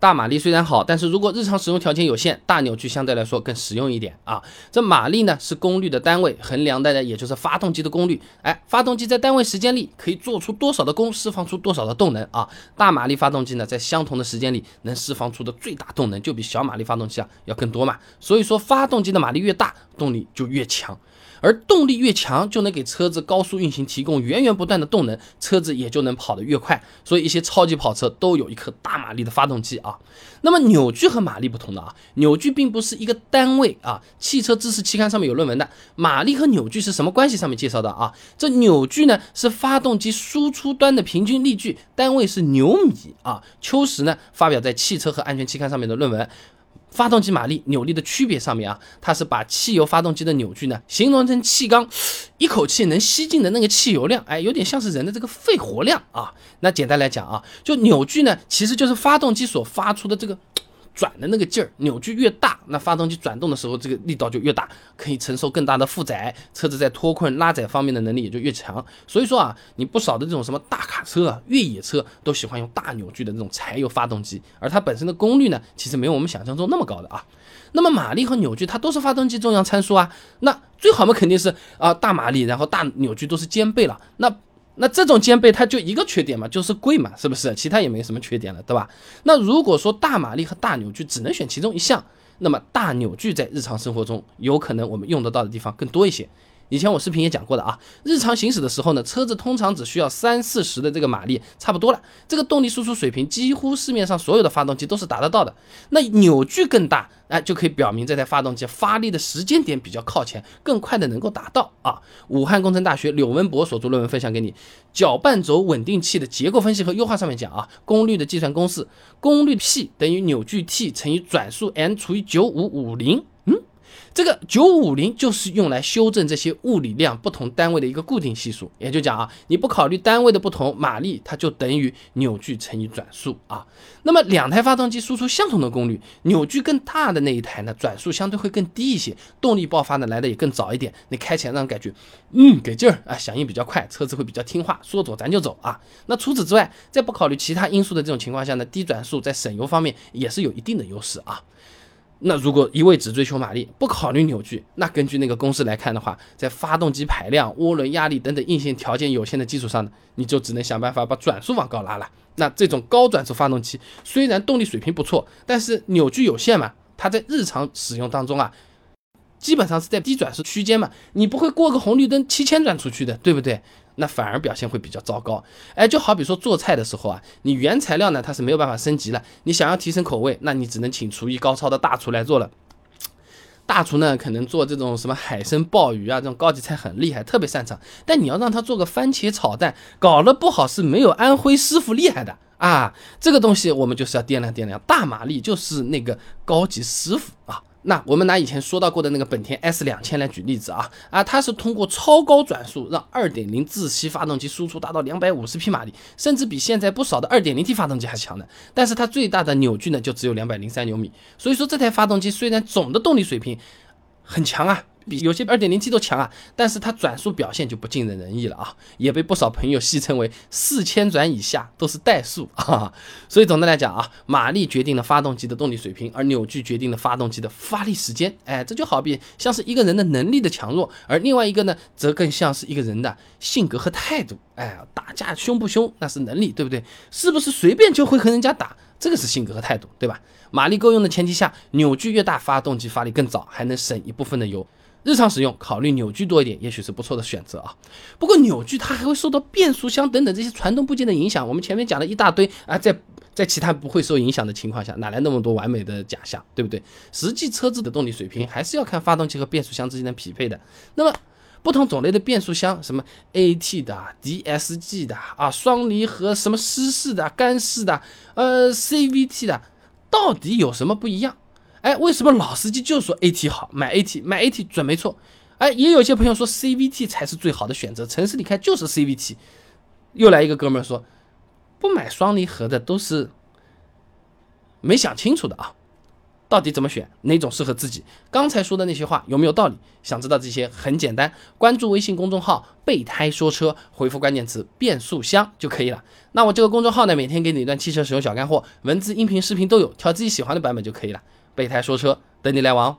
大马力虽然好，但是如果日常使用条件有限，大扭矩相对来说更实用一点啊。这马力呢是功率的单位，衡量的呢也就是发动机的功率。哎，发动机在单位时间里可以做出多少的功，释放出多少的动能啊？大马力发动机呢，在相同的时间里能释放出的最大动能就比小马力发动机啊要更多嘛。所以说，发动机的马力越大，动力就越强。而动力越强，就能给车子高速运行提供源源不断的动能，车子也就能跑得越快。所以一些超级跑车都有一颗大马力的发动机啊。那么扭矩和马力不同的啊，扭矩并不是一个单位啊。汽车知识期刊上面有论文的，马力和扭矩是什么关系？上面介绍的啊，这扭矩呢是发动机输出端的平均力矩，单位是牛米啊。秋实呢发表在汽车和安全期刊上面的论文。发动机马力、扭力的区别上面啊，它是把汽油发动机的扭矩呢形容成气缸一口气能吸进的那个汽油量，哎，有点像是人的这个肺活量啊。那简单来讲啊，就扭矩呢，其实就是发动机所发出的这个。转的那个劲儿，扭矩越大，那发动机转动的时候，这个力道就越大，可以承受更大的负载，车子在脱困拉载方面的能力也就越强。所以说啊，你不少的这种什么大卡车啊、越野车都喜欢用大扭矩的这种柴油发动机，而它本身的功率呢，其实没有我们想象中那么高的啊。那么马力和扭矩它都是发动机重要参数啊，那最好嘛肯定是啊大马力，然后大扭矩都是兼备了。那那这种兼备它就一个缺点嘛，就是贵嘛，是不是？其他也没什么缺点了，对吧？那如果说大马力和大扭矩只能选其中一项，那么大扭矩在日常生活中有可能我们用得到的地方更多一些。以前我视频也讲过的啊，日常行驶的时候呢，车子通常只需要三四十的这个马力，差不多了。这个动力输出水平几乎市面上所有的发动机都是达得到的。那扭矩更大，哎，就可以表明这台发动机发力的时间点比较靠前，更快的能够达到啊。武汉工程大学柳文博所做论文分享给你，搅拌轴稳定器的结构分析和优化上面讲啊，功率的计算公式，功率 P 等于扭矩 T 乘以转速 n 除以九五五零。这个九五零就是用来修正这些物理量不同单位的一个固定系数，也就讲啊，你不考虑单位的不同，马力它就等于扭矩乘以转速啊。那么两台发动机输出相同的功率，扭矩更大的那一台呢，转速相对会更低一些，动力爆发呢来的也更早一点，你开起来让人感觉，嗯，给劲儿啊，响应比较快，车子会比较听话，说走咱就走啊。那除此之外，在不考虑其他因素的这种情况下呢，低转速在省油方面也是有一定的优势啊。那如果一味只追求马力，不考虑扭矩，那根据那个公式来看的话，在发动机排量、涡轮压力等等硬性条件有限的基础上呢，你就只能想办法把转速往高拉了。那这种高转速发动机虽然动力水平不错，但是扭矩有限嘛，它在日常使用当中啊。基本上是在低转速区间嘛，你不会过个红绿灯七千转出去的，对不对？那反而表现会比较糟糕。哎，就好比说做菜的时候啊，你原材料呢它是没有办法升级了，你想要提升口味，那你只能请厨艺高超的大厨来做了。大厨呢可能做这种什么海参鲍鱼啊这种高级菜很厉害，特别擅长。但你要让他做个番茄炒蛋，搞了不好是没有安徽师傅厉害的啊。这个东西我们就是要掂量掂量，大马力就是那个高级师傅啊。那我们拿以前说到过的那个本田 S 两千来举例子啊啊，它是通过超高转速让2.0自吸发动机输出达到250匹马力，甚至比现在不少的 2.0T 发动机还强呢。但是它最大的扭矩呢就只有203牛米，所以说这台发动机虽然总的动力水平很强啊。比有些二点零 T 都强啊，但是它转速表现就不尽人人意了啊，也被不少朋友戏称为四千转以下都是怠速啊。所以总的来讲啊，马力决定了发动机的动力水平，而扭矩决定了发动机的发力时间。哎，这就好比像是一个人的能力的强弱，而另外一个呢，则更像是一个人的性格和态度。哎，打架凶不凶那是能力，对不对？是不是随便就会和人家打，这个是性格和态度，对吧？马力够用的前提下，扭矩越大，发动机发力更早，还能省一部分的油。日常使用考虑扭矩多一点，也许是不错的选择啊。不过扭矩它还会受到变速箱等等这些传动部件的影响。我们前面讲了一大堆啊，在在其他不会受影响的情况下，哪来那么多完美的假象，对不对？实际车子的动力水平还是要看发动机和变速箱之间的匹配的。那么不同种类的变速箱，什么 AT 的、DSG 的啊，双离合、什么湿式的、干式的，呃，CVT 的，到底有什么不一样？哎，为什么老司机就说 AT 好，买 AT 买 AT 准没错。哎，也有些朋友说 CVT 才是最好的选择，城市里开就是 CVT。又来一个哥们说，不买双离合的都是没想清楚的啊。到底怎么选，哪种适合自己？刚才说的那些话有没有道理？想知道这些很简单，关注微信公众号“备胎说车”，回复关键词“变速箱”就可以了。那我这个公众号呢，每天给你一段汽车使用小干货，文字、音频、视频都有，挑自己喜欢的版本就可以了。备胎说车，等你来玩哦。